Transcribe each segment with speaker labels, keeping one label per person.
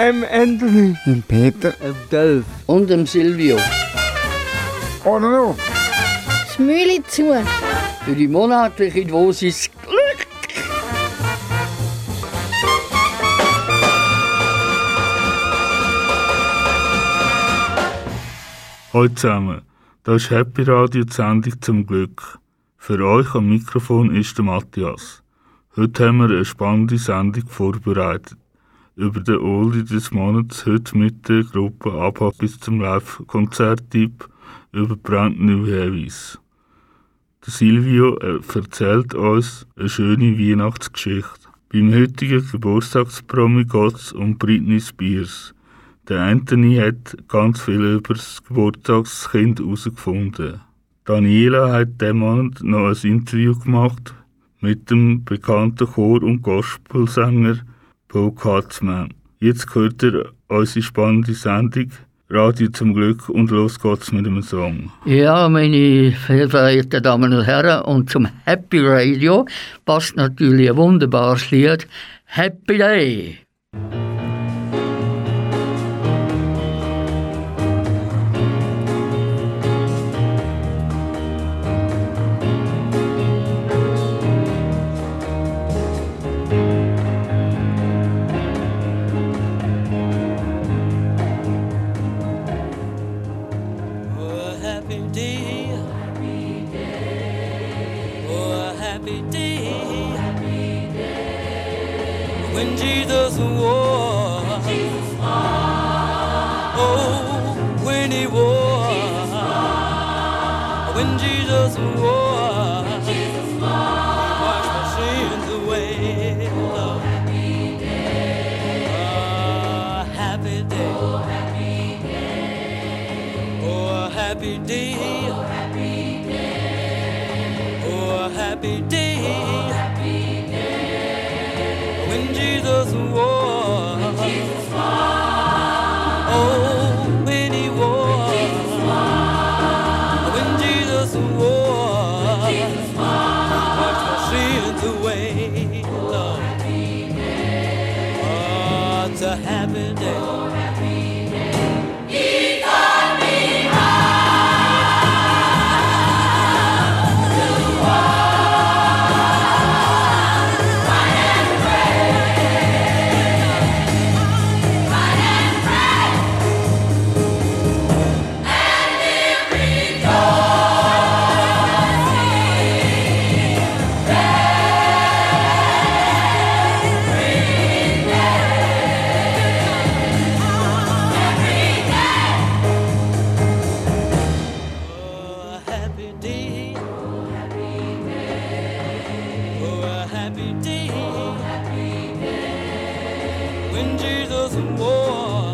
Speaker 1: Ähm, Anthony. Und Peter.
Speaker 2: Dem Delf. Und dem Silvio.
Speaker 1: Oder noch?
Speaker 3: Schmüli zu.
Speaker 2: Für die monatliche Dosis Glück.
Speaker 4: Hallo zusammen, das ist Happy Radio die Sendung zum Glück. Für euch am Mikrofon ist der Matthias. Heute haben wir eine spannende Sendung vorbereitet. Über den Oldie des Monats heute mit der Gruppe ABBA bis zum Live-Konzerttipp über Brand New Heavies. Der Silvio äh, erzählt uns eine schöne Weihnachtsgeschichte. Beim heutigen Geburtstagspromi geht's um Britney Spears. Der Anthony hat ganz viel über das Geburtstagskind herausgefunden. Daniela hat diesen Monat noch ein Interview gemacht mit dem bekannten Chor- und Gospelsänger Paul Katzmann. Jetzt hört ihr unsere spannende Sendung Radio zum Glück und los geht's mit dem Song.
Speaker 2: Ja, meine sehr verehrten Damen und Herren, und zum Happy Radio passt natürlich ein wunderbares Lied. Happy Day!
Speaker 5: Oh, a happy day. When Jesus wore.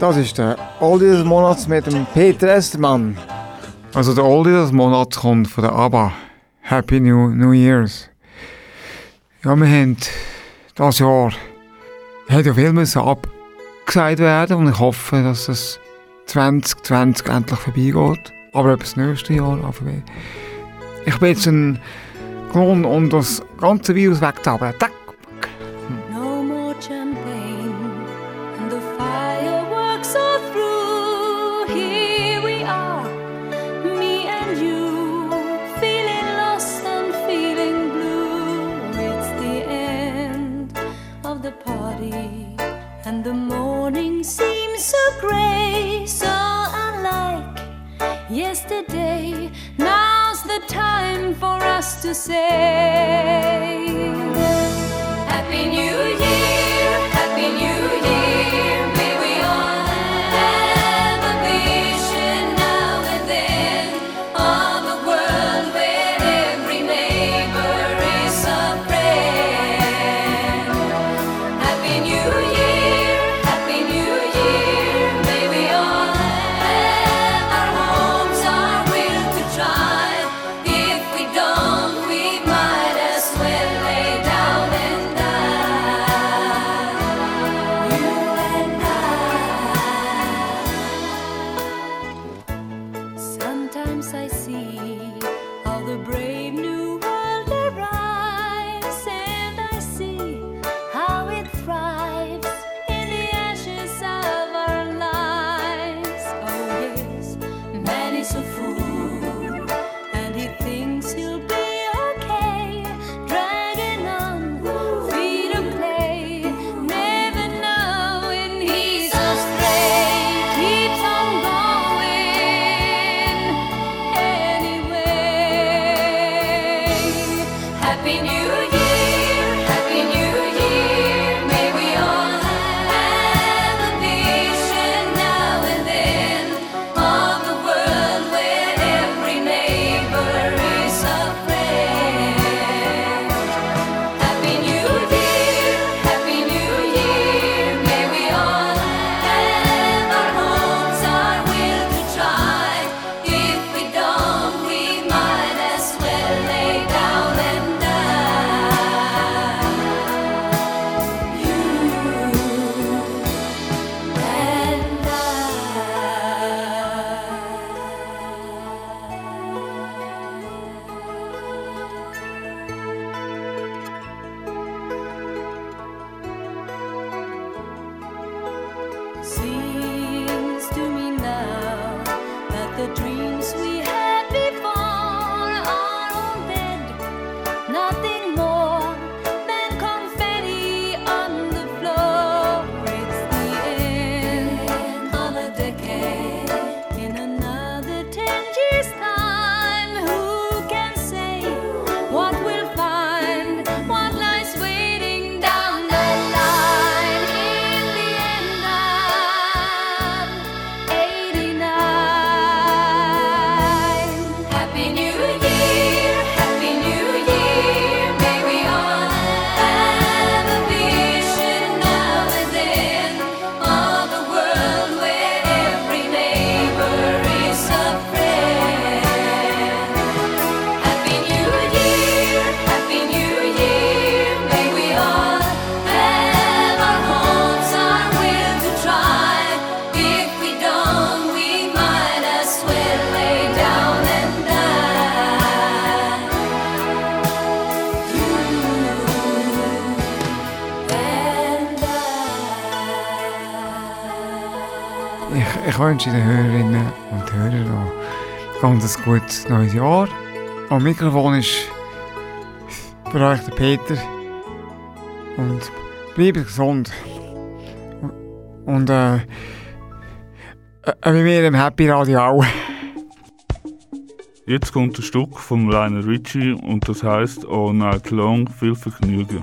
Speaker 6: Das ist der Oldie des Monats mit dem Peter Estermann. Also der Oldie des Monats kommt von der ABBA. Happy New, New Year's. Ja, wir haben das Jahr hat ja viel müssen abgesagt werden und ich hoffe, dass das 2020 endlich vorbeigeht. Aber ob das nächste Jahr anfängt. Ich bin jetzt ein Grund, um das ganze Virus wegzuhaben. wünsche den Hörerinnen und Hörern noch ganz gutes neues Jahr. Am Mikrofon ist
Speaker 1: für euch der Peter. Und bleibt gesund. Und äh, äh wie wir im Happy Radio auch.
Speaker 4: Jetzt kommt ein Stück von Rainer Ritchie und das heißt All oh, Night Long viel Vergnügen.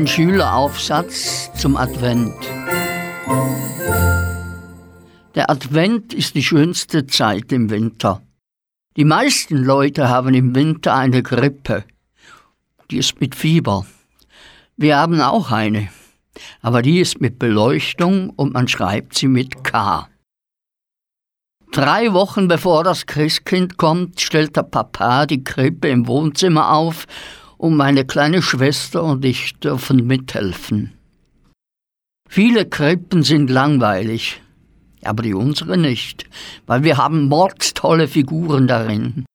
Speaker 7: Ein Schüleraufsatz zum Advent. Der Advent ist die schönste Zeit im Winter. Die meisten Leute haben im Winter eine Grippe. Die ist mit Fieber. Wir haben auch eine. Aber die ist mit Beleuchtung und man schreibt sie mit K. Drei Wochen bevor das Christkind kommt, stellt der Papa die Krippe im Wohnzimmer auf und meine kleine Schwester und ich dürfen mithelfen. Viele Krippen sind langweilig, aber die unsere nicht, weil wir haben mordstolle Figuren darin.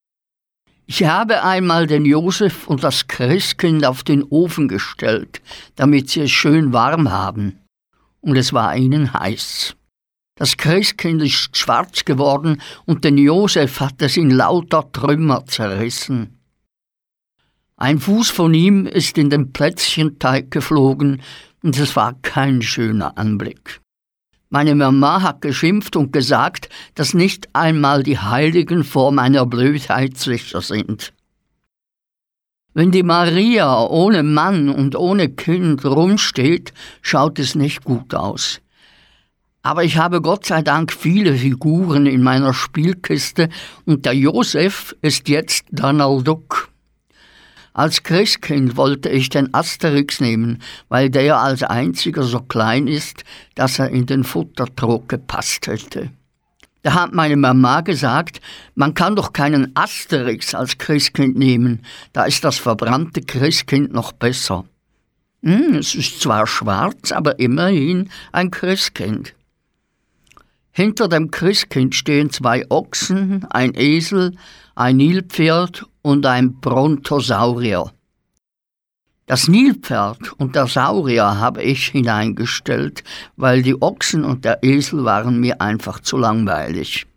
Speaker 7: Ich habe einmal den Josef und das Christkind auf den Ofen gestellt, damit sie es schön warm haben. Und es war ihnen heiß. Das Christkind ist schwarz geworden und den Josef hat es in lauter Trümmer zerrissen. Ein Fuß von ihm ist in den Plätzchenteig geflogen und es war kein schöner Anblick. Meine Mama hat geschimpft und gesagt, dass nicht einmal die Heiligen vor meiner Blödheit sicher sind. Wenn die Maria ohne Mann und ohne Kind rumsteht, schaut es nicht gut aus. Aber ich habe Gott sei Dank viele Figuren in meiner Spielkiste und der Josef ist jetzt Donald Duck. Als Christkind wollte ich den Asterix nehmen, weil der als einziger so klein ist, dass er in den Futtertrog gepasst hätte. Da hat meine Mama gesagt, man kann doch keinen Asterix als Christkind nehmen, da ist das verbrannte Christkind noch besser. Hm, es ist zwar schwarz, aber immerhin ein Christkind. Hinter dem Christkind stehen zwei Ochsen, ein Esel, ein Nilpferd und ein Brontosaurier. Das Nilpferd und der Saurier habe ich hineingestellt, weil die Ochsen und der Esel waren mir einfach zu langweilig.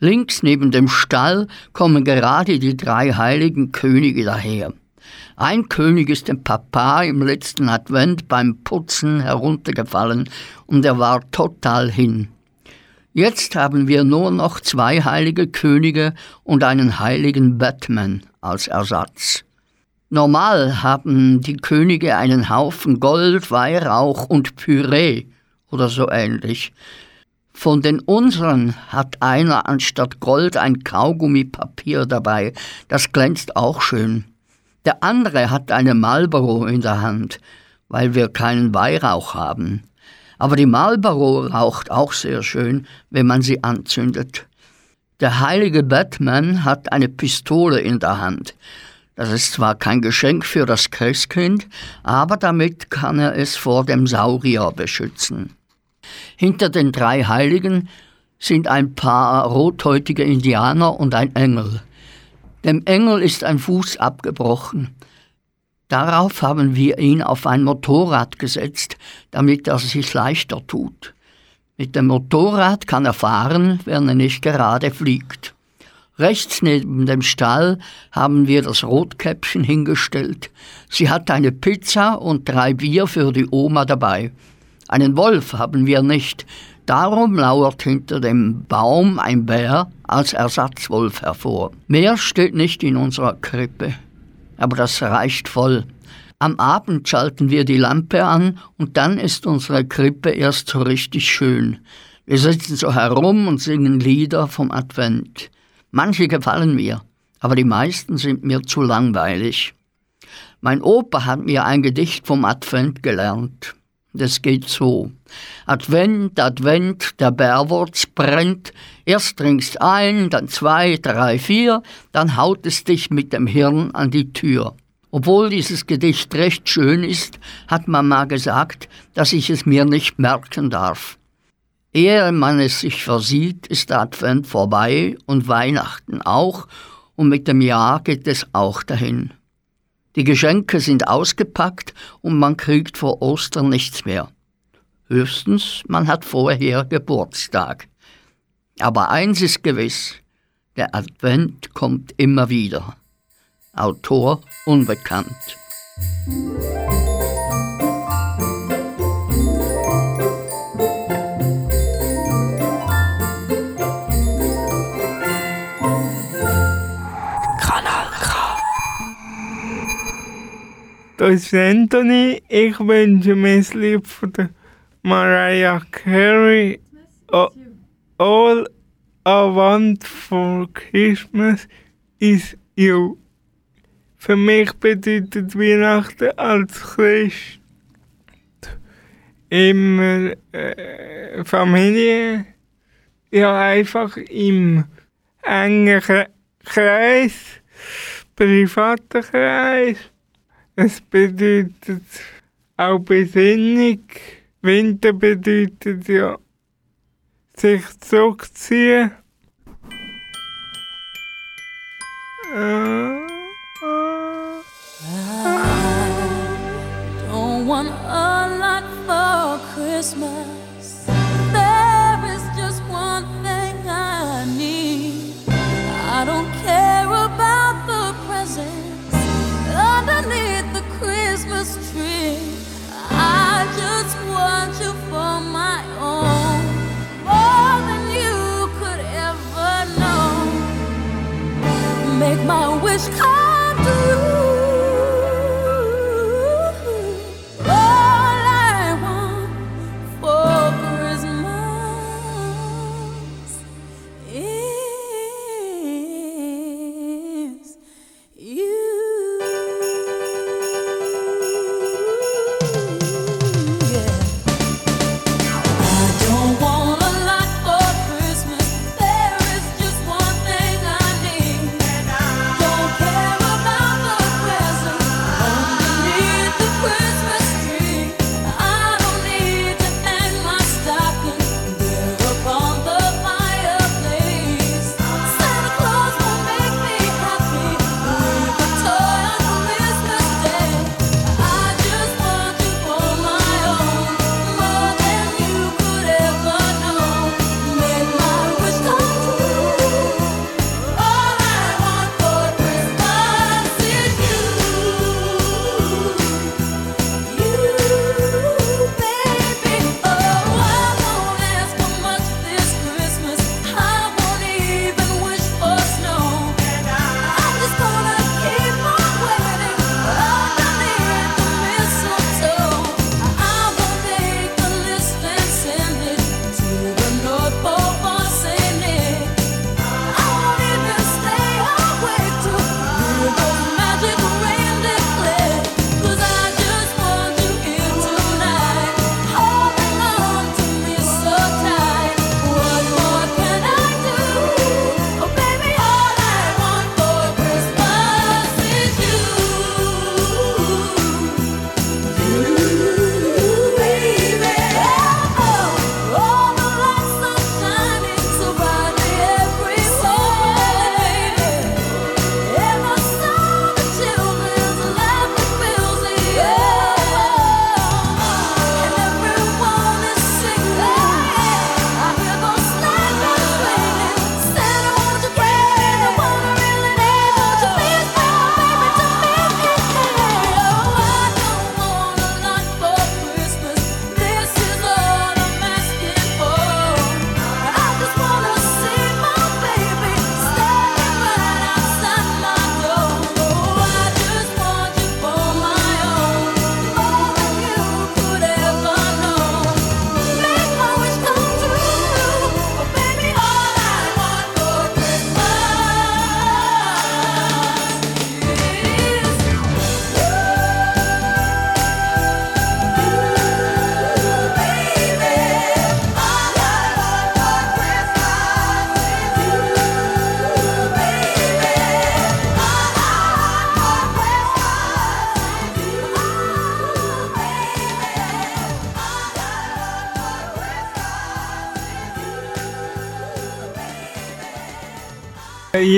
Speaker 7: Links neben dem Stall kommen gerade die drei heiligen Könige daher. Ein König ist dem Papa im letzten Advent beim Putzen heruntergefallen und er war total hin. Jetzt haben wir nur noch zwei heilige Könige und einen heiligen Batman als Ersatz. Normal haben die Könige einen Haufen Gold, Weihrauch und Püree oder so ähnlich. Von den unseren hat einer anstatt Gold ein Kaugummipapier dabei, das glänzt auch schön. Der andere hat eine Marlboro in der Hand, weil wir keinen Weihrauch haben. Aber die Marlboro raucht auch sehr schön, wenn man sie anzündet. Der heilige Batman hat eine Pistole in der Hand. Das ist zwar kein Geschenk für das Christkind, aber damit kann er es vor dem Saurier beschützen. Hinter den drei Heiligen sind ein paar rothäutige Indianer und ein Engel. Dem Engel ist ein Fuß abgebrochen. Darauf haben wir ihn auf ein Motorrad gesetzt, damit er sich leichter tut. Mit dem Motorrad kann er fahren, wenn er nicht gerade fliegt. Rechts neben dem Stall haben wir das Rotkäppchen hingestellt. Sie hat eine Pizza und drei Bier für die Oma dabei. Einen Wolf haben wir nicht. Darum lauert hinter dem Baum ein Bär als Ersatzwolf hervor. Mehr steht nicht in unserer Krippe aber das reicht voll. Am Abend schalten wir die Lampe an und dann ist unsere Krippe erst so richtig schön. Wir sitzen so herum und singen Lieder vom Advent. Manche gefallen mir, aber die meisten sind mir zu langweilig. Mein Opa hat mir ein Gedicht vom Advent gelernt. Das geht so. Advent, Advent, der Bärwurz brennt. Erst trinkst ein, dann zwei, drei, vier, dann haut es dich mit dem Hirn an die Tür. Obwohl dieses Gedicht recht schön ist, hat Mama gesagt, dass ich es mir nicht merken darf. Ehe man es sich versieht, ist der Advent vorbei und Weihnachten auch, und mit dem Jahr geht es auch dahin. Die Geschenke sind ausgepackt und man kriegt vor Ostern nichts mehr. Höchstens, man hat vorher Geburtstag. Aber eins ist gewiss, der Advent kommt immer wieder. Autor unbekannt.
Speaker 8: Das ist Anthony. Ich wünsche mir das Lied von der Mariah Carey. All I want for Christmas is you. Für mich bedeutet Weihnachten als Christ immer äh, Familie. Ja, einfach im engen Kreis, privaten Kreis. Es bedeutet auch Besinnung Winter bedeutet ja sich zurückziehen. Äh.
Speaker 6: is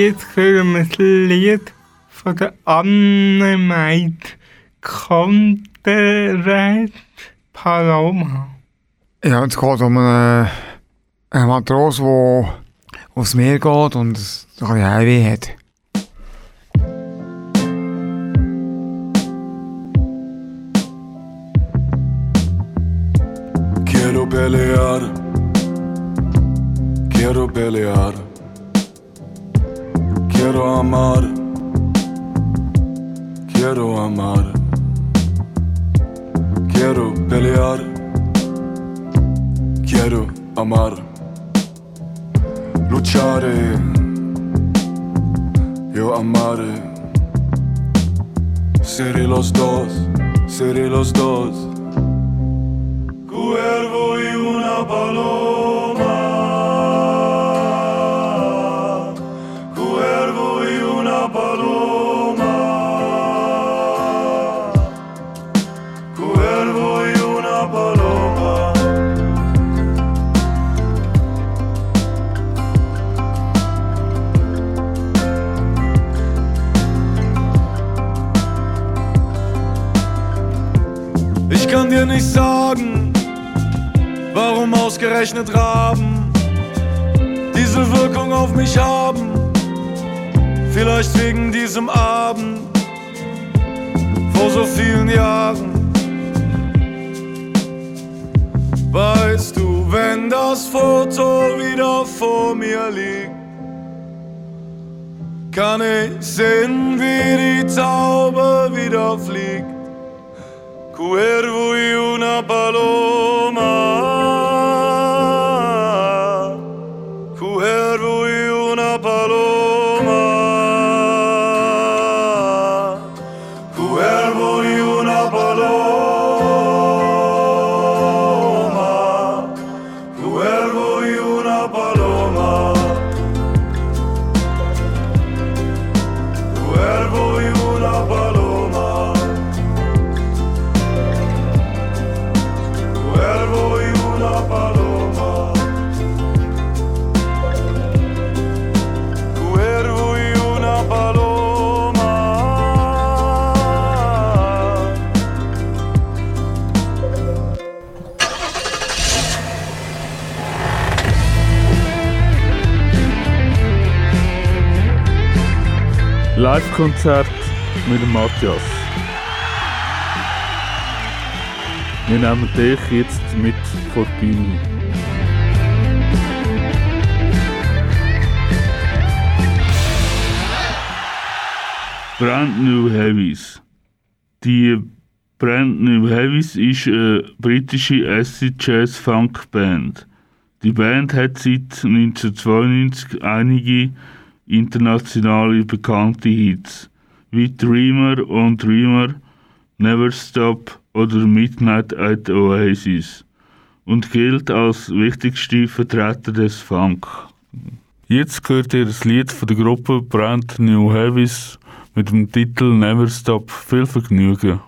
Speaker 8: jetzt hören wir das Lied von der Anne Maid Konterreit Paloma.
Speaker 1: Ja, es geht um einen, einen Matros, der aufs Meer geht und ein bisschen Heimweh hat.
Speaker 9: Quiero pelear, quiero pelear. Quiero amar, quiero amar, quiero pelear, quiero amar. Lucharé, yo amaré. Seré los dos, seré los dos. Cuervo y una paloma. Ausgerechnet Raben diese Wirkung auf mich haben. Vielleicht wegen diesem Abend vor so vielen Jahren. Weißt du, wenn das Foto wieder vor mir liegt, kann ich sehen, wie die Taube wieder fliegt.
Speaker 4: Live-Konzert mit dem Matthias. Wir nehmen dich jetzt mit vor die Bühne. Brand New Heavies. Die Brand New Heavies ist eine britische Acid Jazz Funk Band. Die Band hat seit 1992 einige internationale bekannte Hits wie Dreamer und Dreamer, Never Stop oder Midnight at Oasis und gilt als wichtigste Vertreter des Funk. Jetzt hört ihr das Lied von der Gruppe Brand New Heavies mit dem Titel Never Stop. Viel Vergnügen.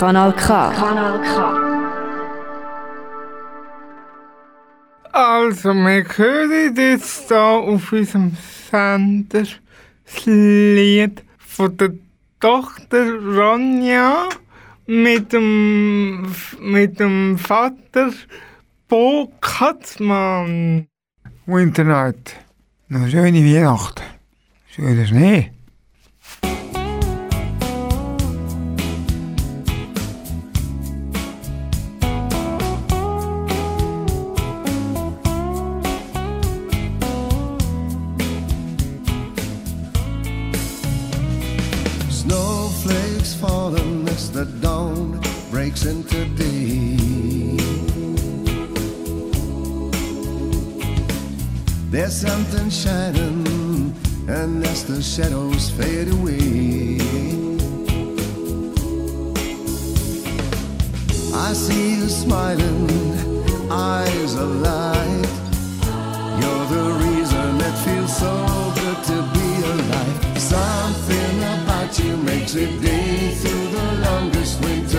Speaker 10: Kanal K.
Speaker 11: Kanal K.
Speaker 8: Also, wir hören jetzt hier auf unserem Sender das Lied von der Tochter Ronja mit dem, mit dem Vater Bo Katzmann.
Speaker 6: Winter Night. Eine schöne Weihnacht. Schöner Schnee.
Speaker 12: There's something shining, and as the shadows fade away, I see you smiling, eyes alight. You're the reason it feels so good to be alive. Something about you makes it day through the longest winter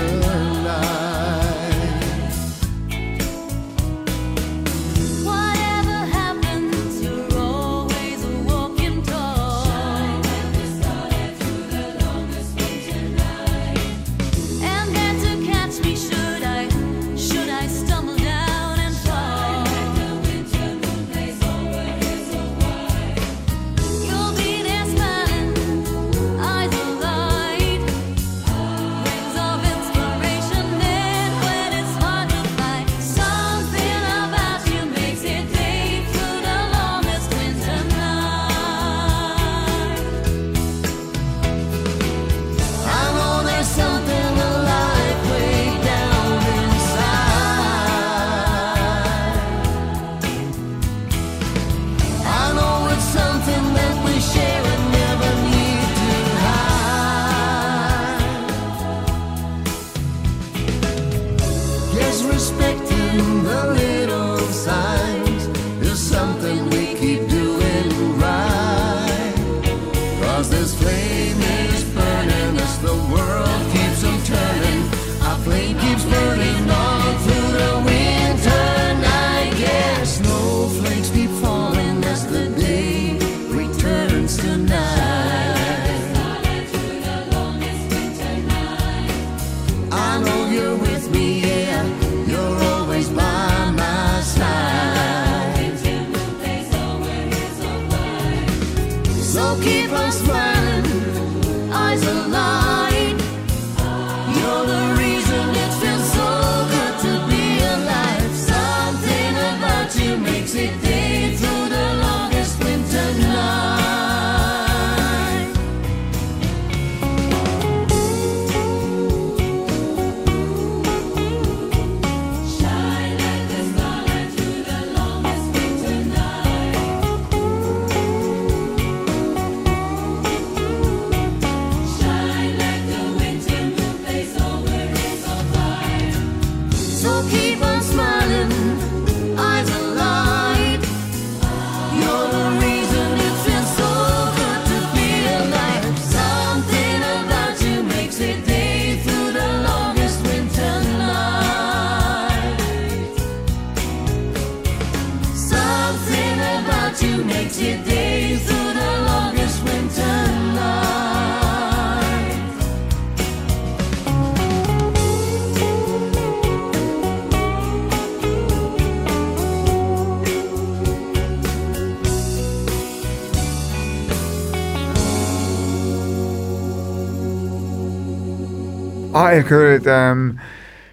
Speaker 6: Ihr hört ähm,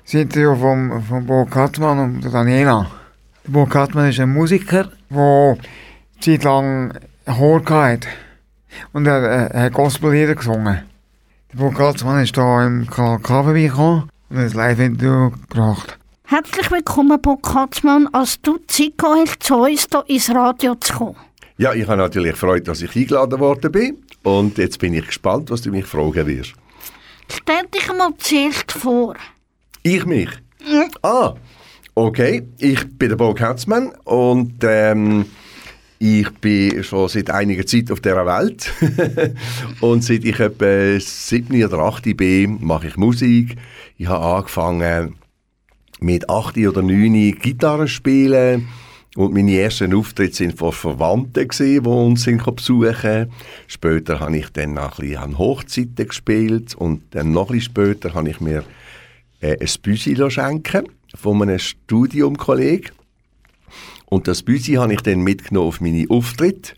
Speaker 6: das Interview von, von Bo Kattmann und der Daniela. Bo Kattmann ist ein Musiker, der Zeit lang Chor hatte. Und er, er, er hat Gospellieder gesungen. Der Bo Kattmann ist hier im Kanal K vorbeigekommen und hat ein Live-Interview gebracht.
Speaker 13: Herzlich willkommen, Bo Katzmann, als du Zeit gehabt hast, zu uns hier ins Radio zu kommen.
Speaker 14: Ja, ich habe natürlich gefreut, dass ich eingeladen worden bin. Und jetzt bin ich gespannt, was du mich fragen wirst.
Speaker 13: Stell dich mal zuerst vor.
Speaker 14: Ich mich? Ah, okay. Ich bin der Bo Katzmann und ähm, ich bin schon seit einiger Zeit auf dieser Welt. und seit ich etwa sieben oder acht bin, mache ich Musik. Ich habe angefangen mit 8 oder 9 Gitarre spielen und meine ersten Auftritte sind von Verwandten die uns besuchen. Später habe ich dann noch ein an Hochzeiten gespielt und dann noch ein später habe ich mir äh, ein Büsi schenken von einem Studiumkollegen. Und das Büsi habe ich dann mitgenommen auf meine Auftritte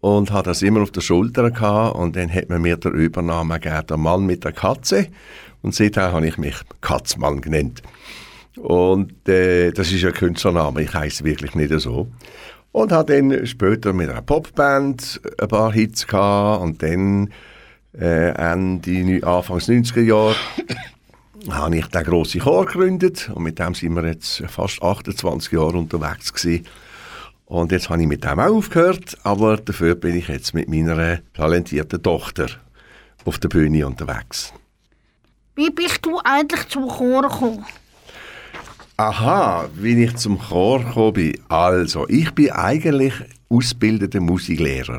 Speaker 14: und habe das immer auf der Schulter gehabt und dann hat man mir der Übernahme gegeben, der Mann mit der Katze und seither habe ich mich Katzmann genannt. Und äh, das ist ein Künstlername, ich heiße wirklich nicht so. Und habe dann später mit einer Popband ein paar Hits gehabt und dann äh, Ende, Anfangs 90er Jahre habe ich den grossen Chor gegründet und mit dem sind wir jetzt fast 28 Jahre unterwegs gewesen. Und jetzt habe ich mit dem auch aufgehört, aber dafür bin ich jetzt mit meiner talentierten Tochter auf der Bühne unterwegs.
Speaker 13: Wie bist du eigentlich zum Chor gekommen?
Speaker 14: Aha, wie ich zum Chor gekommen bin. Also, ich bin eigentlich ausgebildeter Musiklehrer.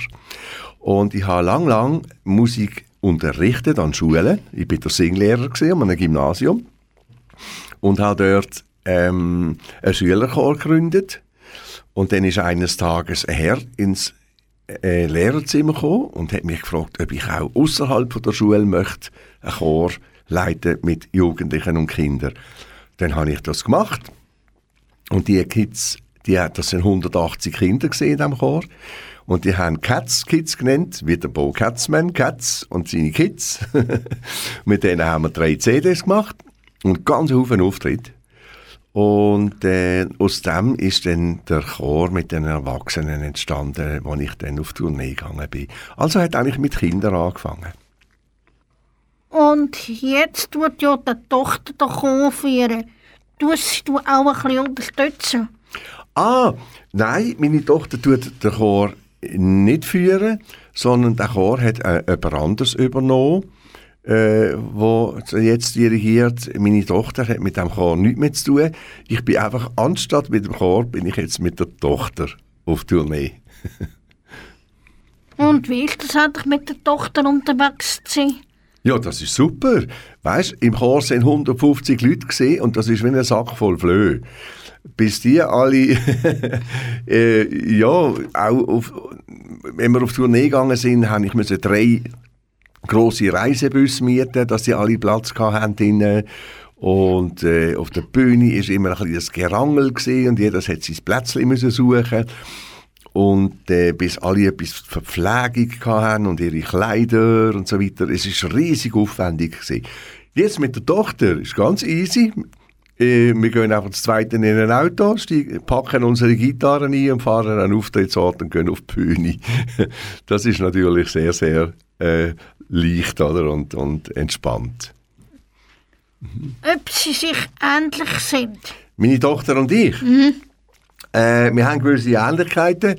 Speaker 14: Und ich habe lang, lang Musik unterrichtet an Schulen. Ich bin der Singlehrer an einem Gymnasium. Und habe dort ähm, einen Schülerchor gegründet. Und dann ist eines Tages ein Herr ins äh, Lehrerzimmer gekommen und hat mich gefragt, ob ich auch außerhalb der Schule möchte einen Chor leiten mit Jugendlichen und Kindern. Dann habe ich das gemacht. Und die Kids, die, das sind 180 Kinder gesehen diesem Chor. Und die haben Cats Kids genannt, wie der Bo Katzmann, Cats und seine Kids. Mit denen haben wir drei CDs gemacht und ganz Haufen Auftritte. Und äh, aus dem ist dann der Chor mit den Erwachsenen entstanden, wo ich dann auf Tournee gegangen bin. Also hat eigentlich mit Kindern angefangen.
Speaker 13: Und jetzt tut ja die Tochter den Chor führen. Tust du auch ein bisschen unterstützen?
Speaker 14: Ah, nein, meine Tochter tut den Chor nicht führen, sondern der Chor hat äh, jemand anderes übernommen, äh, wo jetzt dirigiert. Meine Tochter hat mit dem Chor nichts mehr zu tun. Ich bin einfach, anstatt mit dem Chor, bin ich jetzt mit der Tochter auf Tournee.
Speaker 13: Und wie ist das eigentlich mit der Tochter unterwegs zu sein?
Speaker 14: Ja, das ist super. Weißt, im Chor sind 150 Leute gesehen und das ist wie ein Sack voll Flöhe. Bis die alle, äh, ja, auch auf, wenn wir auf Tournee gegangen sind, habe ich müssen drei große Reisebusse mieten, dass sie alle Platz hatten drinnen. Und äh, auf der Bühne ist immer ein bisschen das Gerangel gewesen und jeder hat sein Plätzchen müssen suchen und äh, bis alle etwas Verpflegung hatten und ihre Kleider und so weiter. Es ist riesig aufwendig gewesen. Jetzt mit der Tochter ist ganz easy. Äh, wir gehen einfach das zweite in ein Auto, steigen, packen unsere Gitarren ein und fahren an Auftrittsort und gehen auf die Bühne. das ist natürlich sehr, sehr äh, leicht oder? Und, und entspannt.
Speaker 13: Ob sie sich ähnlich sind?
Speaker 14: Meine Tochter und ich?
Speaker 13: Mhm.
Speaker 14: Äh, wir haben gewisse Ähnlichkeiten.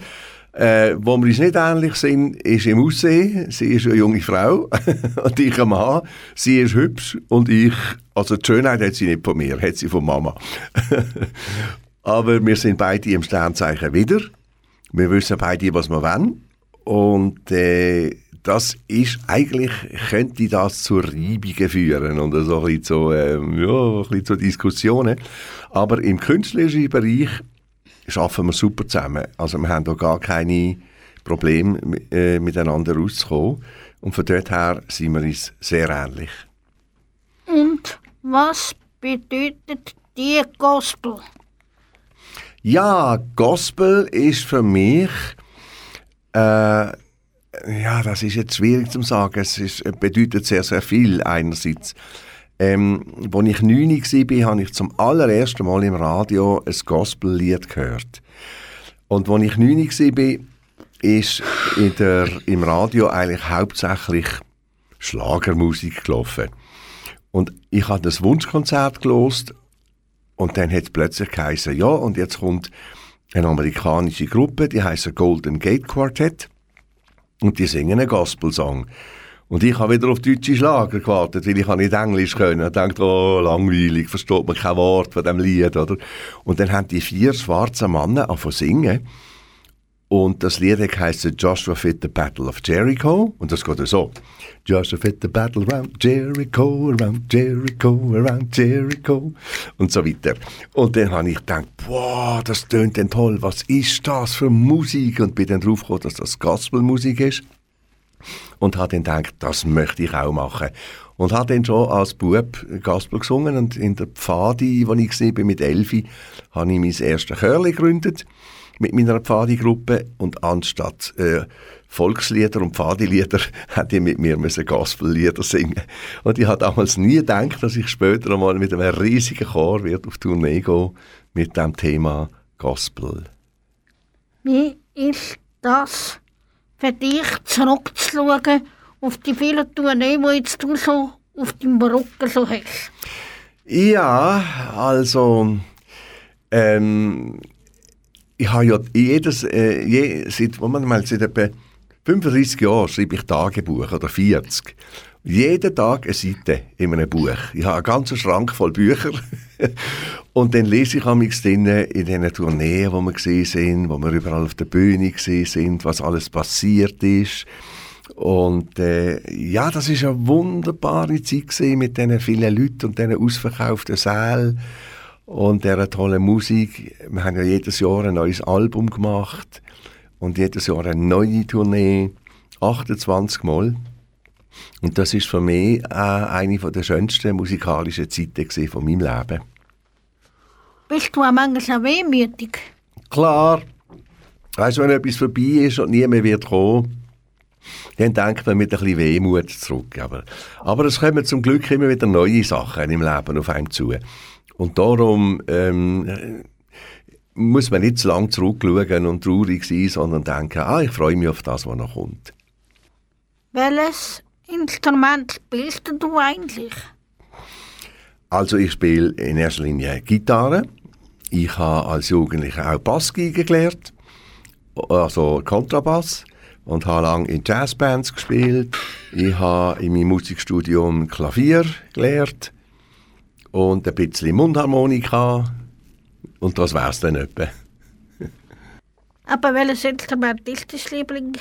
Speaker 14: Äh, wo wir uns nicht ähnlich sind, ist im Aussehen. Sie ist eine junge Frau und ich ein Mann. Sie ist hübsch und ich, also die Schönheit hat sie nicht von mir, hat sie von Mama. Aber wir sind beide im Sternzeichen wieder. Wir wissen beide, was wir wollen. Und äh, das ist eigentlich, könnte das zu Reibungen führen und so ein bisschen zu, ähm, ja, ein bisschen zu Diskussionen. Aber im künstlerischen Bereich arbeiten wir super zusammen. Also wir haben da gar keine Probleme äh, miteinander rauszukommen. Und von dort her sind wir uns sehr ähnlich.
Speaker 13: Und was bedeutet die Gospel?
Speaker 14: Ja, Gospel ist für mich, äh, ja, das ist jetzt schwierig zu sagen. Es ist, bedeutet sehr, sehr viel einerseits. Ähm, als ich 9 war, habe ich zum allerersten Mal im Radio ein Gospellied gehört. Und als ich 9 war, ist in der, im Radio eigentlich hauptsächlich Schlagermusik gelaufen. Und ich habe das Wunschkonzert gelost und dann hat es plötzlich geheißen, ja, und jetzt kommt eine amerikanische Gruppe, die heißt Golden Gate Quartet und die singen einen Gospelsong. Und ich habe wieder auf deutsche Schlager gewartet, weil ich nicht Englisch können. Ich dachte, oh, langweilig, versteht man kein Wort von dem Lied, oder? Und dann haben die vier schwarzen Männer angefangen singen. Und das Lied heisst Joshua Fit the Battle of Jericho. Und das geht so. Joshua fit the battle around Jericho, around Jericho, around Jericho. Und so weiter. Und dann habe ich gedacht, wow, das tönt denn toll. Was ist das für Musik? Und bin dann drauf gekommen, dass das Gospelmusik ist. Und habe dann gedacht, das möchte ich auch machen. Und habe dann schon als Bub Gospel gesungen. Und in der Pfadi, wo ich bin, mit Elfi, habe ich mein erstes Chörli gegründet mit meiner Pfadi-Gruppe und anstatt äh, Volkslieder und Pfadilieder hat ich mit mir müssen Gospellieder singen. Und ich habe damals nie gedacht, dass ich später einmal mit einem riesigen Chor wird auf Tournee gehen mit dem Thema Gospel.
Speaker 13: Wie ist das für dich, zurückzuschauen auf die vielen Tourneen, die jetzt du so auf deinem Rücken so hast?
Speaker 14: Ja, also ähm, ich habe ja jedes, äh, je, seit, mal, seit etwa 35 Jahren schreibe ich Tagebuch oder 40. Jeden Tag eine Seite in einem Buch. Ich habe einen ganzen Schrank voll Bücher. und dann lese ich amigs in diesen Tourneen, wo wir gesehen sind, wo wir überall auf der Bühne gesehen sind, was alles passiert ist. Und äh, ja, das ist eine wunderbare Zeit mit diesen vielen Leuten und diesen ausverkauften Sälen und dieser tollen Musik. Wir haben ja jedes Jahr ein neues Album gemacht und jedes Jahr eine neue Tournee, 28 Mal. Und das ist für mich äh, eine der schönsten musikalischen Zeiten von meinem Leben.
Speaker 13: Bist du auch manchmal auch wehmütig?
Speaker 14: Klar, weißt du, wenn etwas vorbei ist und niemand wird kommen, dann denkt man mit ein bisschen Wehmut zurück. Aber, aber es kommen zum Glück immer wieder neue Sachen im Leben auf einem zu. Und darum ähm, muss man nicht zu lange zurückschauen und traurig sein, sondern denken, ah, ich freue mich auf das, was noch kommt.
Speaker 13: Welches Instrument spielst du eigentlich?
Speaker 14: Also ich spiele in erster Linie Gitarre. Ich habe als Jugendlicher auch Bassgeige gelernt, also Kontrabass und habe lange in Jazzbands gespielt. Ich habe in meinem Musikstudium Klavier gelernt und ein bisschen Mundharmonika und das wär's dann etwa.
Speaker 13: Aber welches Instrument ist dein Liebling?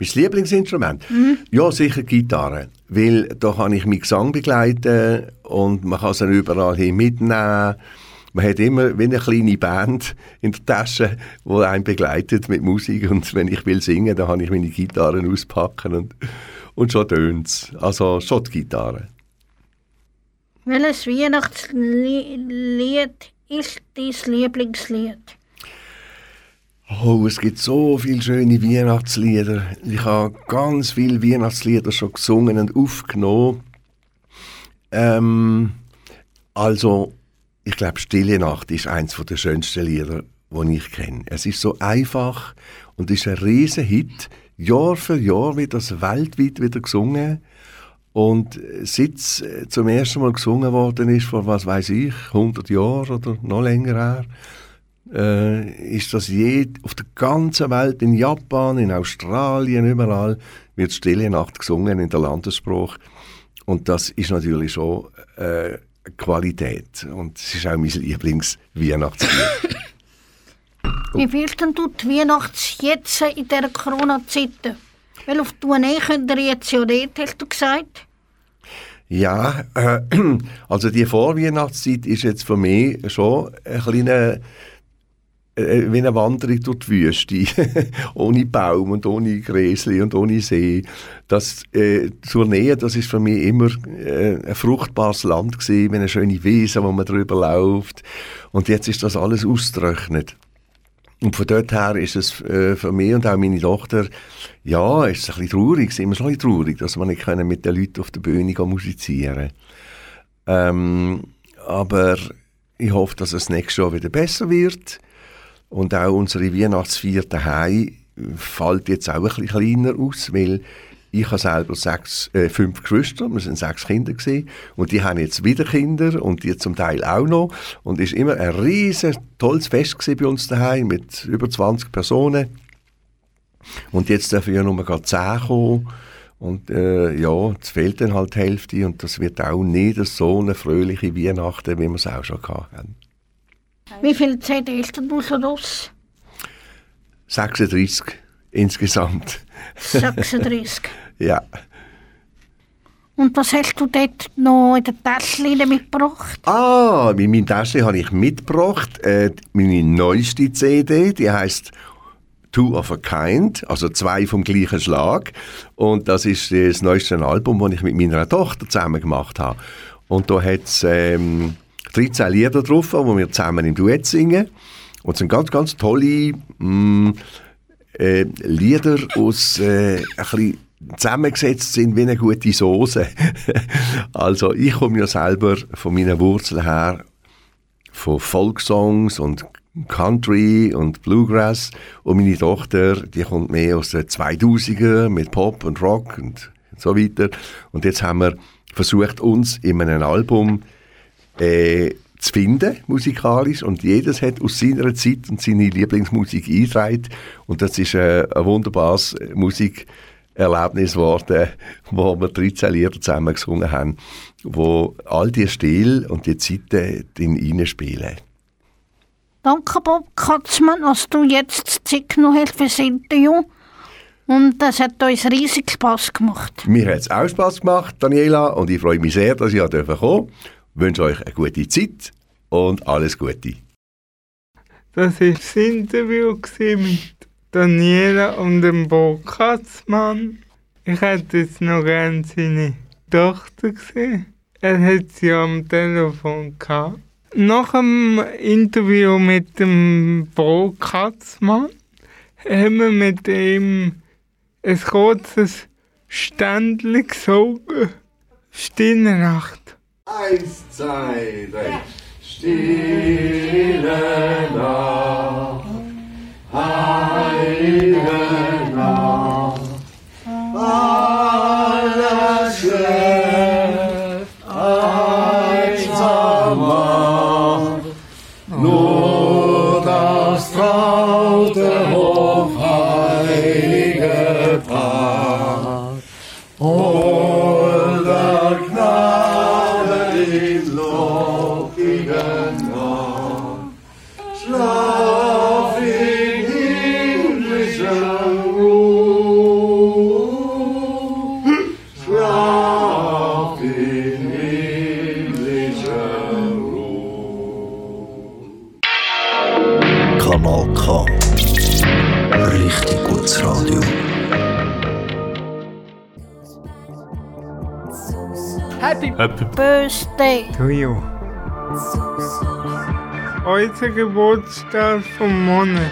Speaker 14: Mein Lieblingsinstrument?
Speaker 13: Mhm.
Speaker 14: Ja, sicher Gitarre. Weil da kann ich meinen Gesang begleiten und man kann es dann überall hin mitnehmen. Man hat immer wie eine kleine Band in der Tasche, die einen begleitet mit Musik. Und wenn ich will singen, dann kann ich meine Gitarren auspacken und, und schon tönt's. Also schon die Gitarre.
Speaker 13: Welches Weihnachtslied ist dein Lieblingslied?
Speaker 14: Oh, es gibt so viele schöne Weihnachtslieder. Ich habe ganz viele Weihnachtslieder schon gesungen und aufgenommen. Ähm, also, ich glaube, Stille Nacht ist eins der schönsten Lieder, die ich kenne. Es ist so einfach und ist ein riesen Hit. Jahr für Jahr wird das weltweit wieder gesungen. Und seit es zum ersten Mal gesungen worden ist, vor was weiß ich, 100 Jahren oder noch länger her, äh, ist das je, auf der ganzen Welt, in Japan, in Australien, überall, wird Stille Nacht gesungen in der Landessprache. Und das ist natürlich schon äh, Qualität. Und es ist auch mein Lieblings-Weihnachtslied.
Speaker 13: Wie fühlst denn du die Weihnachts jetzt in dieser Corona-Zeit? Weil auf die Tournee könnt ihr jetzt ja nicht, hast du gesagt.
Speaker 14: Ja, äh, also die Vorweihnachtszeit ist jetzt für mich schon ein kleiner äh, wie eine Wanderung durch die Wüste, ohne Baum und ohne Gräsli und ohne See. Das äh, zur Nähe, das ist für mich immer äh, ein fruchtbares Land gewesen, mit einer schönen Wiese, wo man drüber läuft. Und jetzt ist das alles ausgetrocknet. Und von dort her ist es äh, für mich und auch meine Tochter, ja, ist es ein bisschen traurig, ist immer so traurig, dass wir nicht können mit den Leuten auf der Bühne musizieren ähm, Aber ich hoffe, dass es nächstes Jahr wieder besser wird. Und auch unsere Weihnachtsfeier daheim fällt jetzt auch ein bisschen kleiner aus, weil ich habe selber sechs, äh, fünf Geschwister, wir sind sechs Kinder gewesen, und die haben jetzt wieder Kinder und die zum Teil auch noch. Und ist immer ein riesen tolles Fest bei uns daheim mit über 20 Personen. Und jetzt dürfen ja nur gerade 10 kommen. Und äh, ja, es fehlt dann halt die Hälfte und das wird auch nicht so eine fröhliche Weihnachten, wie wir es auch schon hatten.
Speaker 13: Wie viele CDs hast du so los?
Speaker 14: 36 insgesamt.
Speaker 13: 36.
Speaker 14: ja.
Speaker 13: Und was hast du dort noch in der Tasche mitgebracht?
Speaker 14: Ah, in meinem Täschchen habe ich mitgebracht äh, meine neueste CD, die heißt Two of a Kind, also zwei vom gleichen Schlag. Und das ist das neueste Album, das ich mit meiner Tochter zusammen gemacht habe. Und da hat es ähm, 13 Lieder drauf, die wir zusammen im Duett singen. Und es sind ganz, ganz tolle mh, äh, Lieder aus äh, ein zusammengesetzt sind wie eine gute Soße. also ich komme ja selber von meinen Wurzeln her von Folksongs und Country und Bluegrass und meine Tochter, die kommt mehr aus den 2000er mit Pop und Rock und so weiter. Und jetzt haben wir versucht, uns in einem Album äh, zu finden, musikalisch. Und jedes hat aus seiner Zeit und seine Lieblingsmusik eingetragen. Und das ist äh, ein wunderbares Musikerlebnis geworden, wo wir 13 Lieder zusammen gesungen haben, wo all die Stile und die Zeiten drin reinspielen.
Speaker 13: Danke, Bob Katzmann, dass du jetzt Zeit genommen hast für das Interview. Und das hat uns riesig Spass gemacht.
Speaker 14: Mir hat es auch Spass gemacht, Daniela, und ich freue mich sehr, dass ich kommen durfte. Wünsche euch eine gute Zeit und alles Gute.
Speaker 8: Das war das Interview mit Daniela und dem Bo Katzmann. Ich hätte jetzt noch gerne seine Tochter gesehen. Er hat sie am Telefon gehabt. Nach dem Interview mit dem Bo Katzmann haben wir mit ihm ein kurzes Ständchen gesogen. Stille Nacht.
Speaker 9: Eins, zwei, drei. Stille Nacht, heilige
Speaker 13: Happy,
Speaker 4: Happy
Speaker 13: Birthday.
Speaker 8: To you. Heute Geburtstag vom Monat.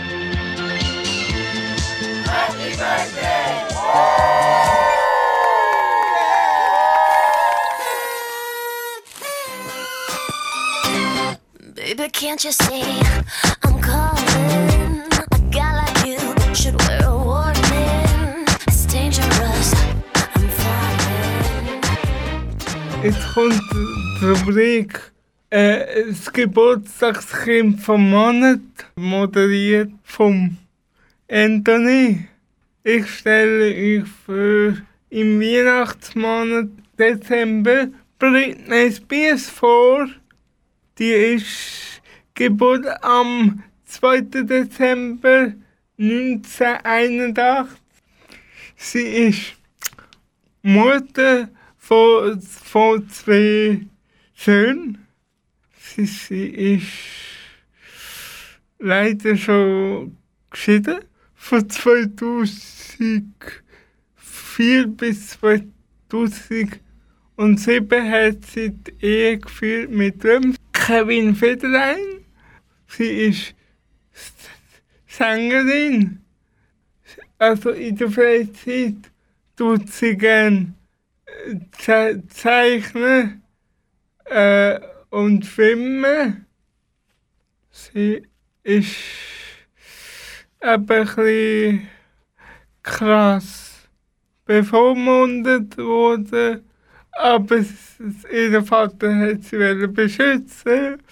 Speaker 15: Baby, can't you see
Speaker 8: kommt die Rubrik äh, das Geburtstagskind vom Monat, moderiert vom Anthony. Ich stelle euch für im Weihnachtsmonat Dezember Britney Spears vor. Die ist geboren am 2. Dezember 1981. Sie ist Mutter von, von zwei Söhnen. Sie, sie ist leider schon geschieden. Von 2004 bis 2007 hat sie die Ehe geführt mit dem Kevin Federlein. Sie ist Sängerin. Also in der Freizeit tut sie gern äh, ze zeichnen äh, und filmen. Sie ist eben ein krass bevormundet worden, aber ihr Vater hat sie beschützen.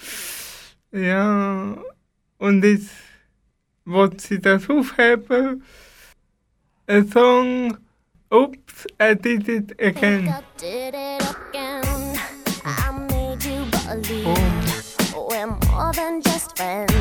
Speaker 8: Ja, und jetzt will sie das aufheben. Ein Song, Oops, I did it again.
Speaker 15: Did it again. I made you believe oh. we're more than just friends.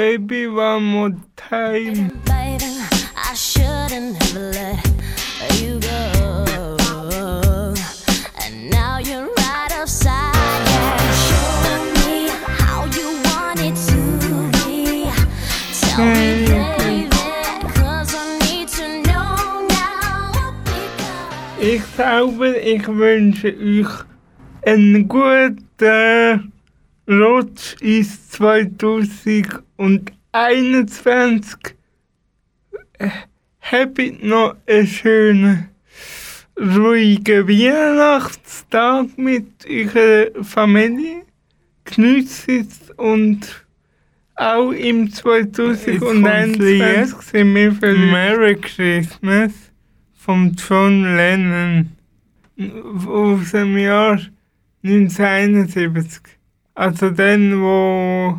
Speaker 15: baby
Speaker 8: one more time.
Speaker 15: Baby, I shouldn't have let you go. And now you're right outside. Ik zou ik wens u een goede rood is 2000. und 21 habe
Speaker 8: ich noch einen schönen, ruhigen Weihnachtstag mit eurer Familie. Genießt es und auch im 2021 sind wir für Merry Christmas von John Lennon aus dem Jahr 1971. Also dann, wo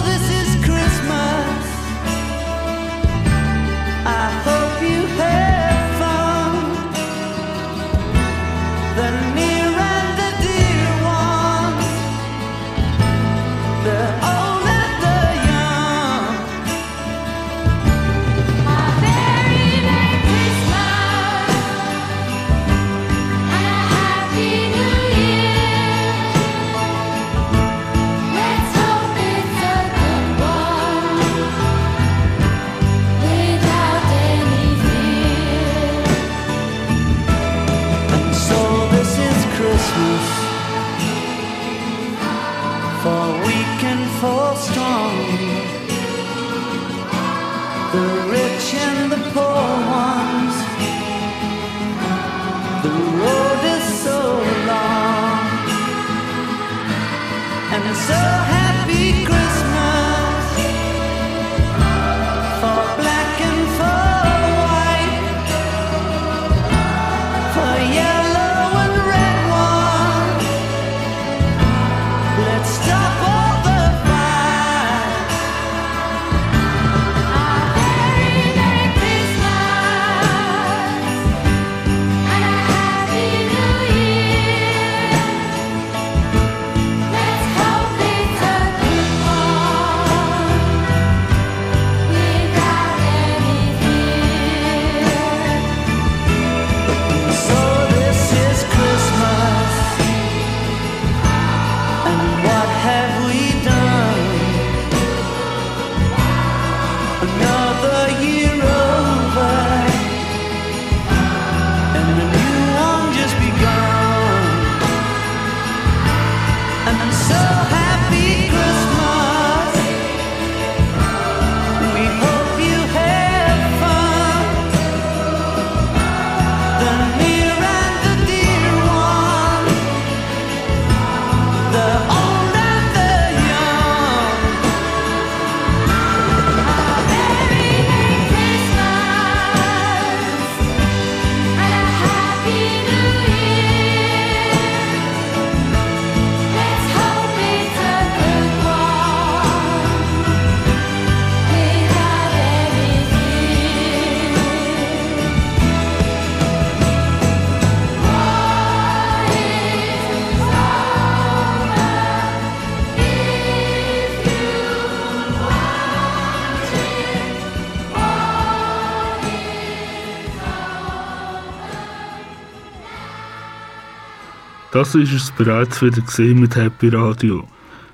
Speaker 4: Das ist es bereits wieder mit Happy Radio.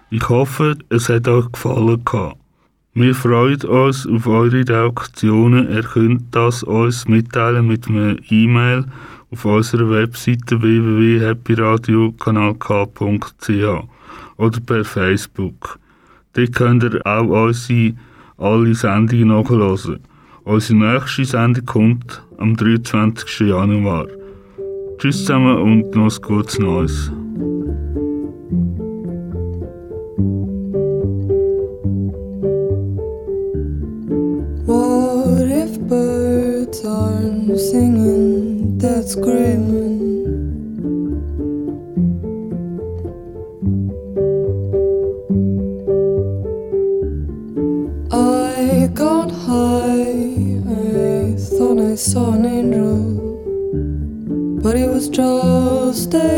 Speaker 4: Ich hoffe, es hat euch gefallen. gehabt. Wir freuen uns auf eure Reaktionen. Ihr könnt das uns mitteilen mit einer E-Mail auf unserer Webseite www.happyradiokanalk.ch oder per Facebook. Dort könnt ihr auch unsere alle Sendungen nachhören. Unsere nächste Sendung kommt am 23. Januar. Tschüss zusammen und noch gutes Neues.
Speaker 16: What if birds aren't singing? That's screaming. I got high, I thought I saw was just a